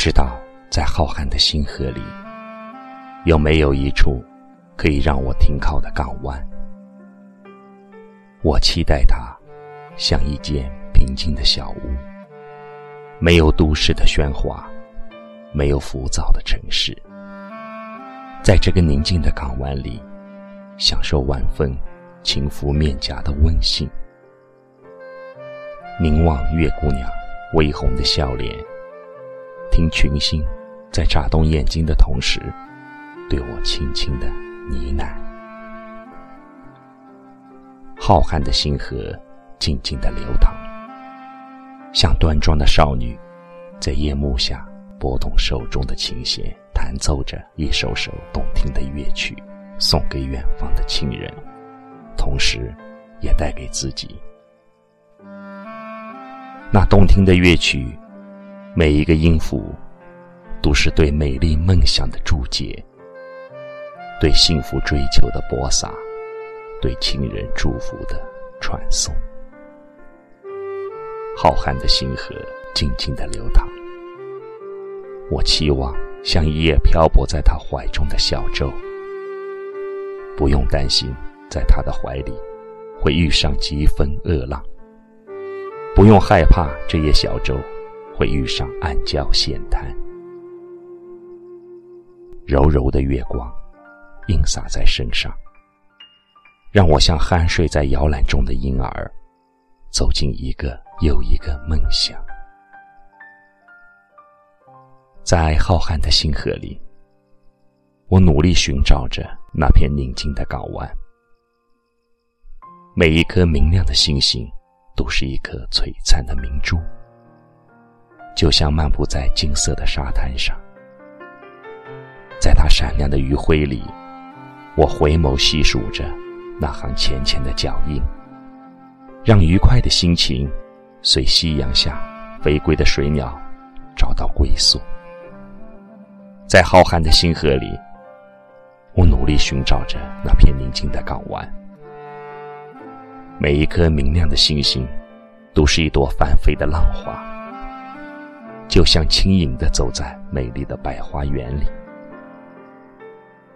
知道，在浩瀚的星河里，有没有一处可以让我停靠的港湾？我期待它，像一间平静的小屋，没有都市的喧哗，没有浮躁的城市，在这个宁静的港湾里，享受晚风轻拂面颊的温馨，凝望月姑娘微红的笑脸。听群星在眨动眼睛的同时，对我轻轻的呢喃。浩瀚的星河静静的流淌，像端庄的少女，在夜幕下拨动手中的琴弦，弹奏着一首首动听的乐曲，送给远方的亲人，同时，也带给自己。那动听的乐曲。每一个音符，都是对美丽梦想的注解，对幸福追求的播撒，对亲人祝福的传送。浩瀚的星河静静的流淌，我期望像一叶漂泊在他怀中的小舟，不用担心在他的怀里会遇上疾风恶浪，不用害怕这叶小舟。会遇上暗礁险滩，柔柔的月光映洒在身上，让我像酣睡在摇篮中的婴儿，走进一个又一个梦想。在浩瀚的星河里，我努力寻找着那片宁静的港湾，每一颗明亮的星星，都是一颗璀璨的明珠。就像漫步在金色的沙滩上，在它闪亮的余晖里，我回眸细数着那行浅浅的脚印，让愉快的心情随夕阳下飞归的水鸟找到归宿。在浩瀚的星河里，我努力寻找着那片宁静的港湾，每一颗明亮的星星，都是一朵翻飞的浪花。就像轻盈的走在美丽的百花园里，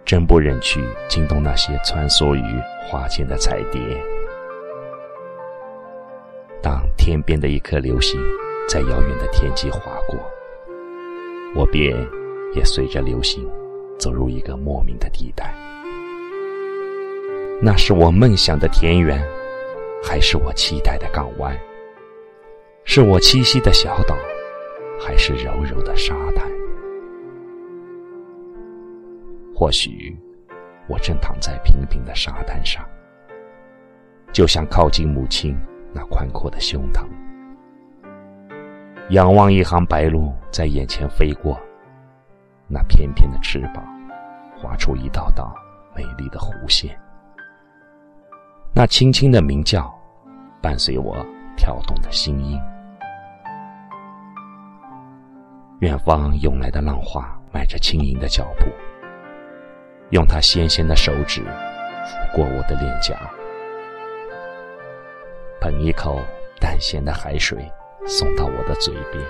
真不忍去惊动那些穿梭于花间的彩蝶。当天边的一颗流星在遥远的天际划过，我便也随着流星走入一个莫名的地带。那是我梦想的田园，还是我期待的港湾？是我栖息的小岛？还是柔柔的沙滩，或许我正躺在平平的沙滩上，就像靠近母亲那宽阔的胸膛，仰望一行白鹭在眼前飞过，那翩翩的翅膀划出一道道美丽的弧线，那轻轻的鸣叫伴随我跳动的心音。远方涌来的浪花，迈着轻盈的脚步，用它纤纤的手指抚过我的脸颊，捧一口淡咸的海水送到我的嘴边，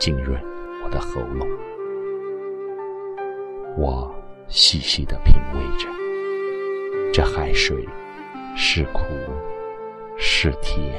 浸润我的喉咙。我细细的品味着，这海水是苦是甜。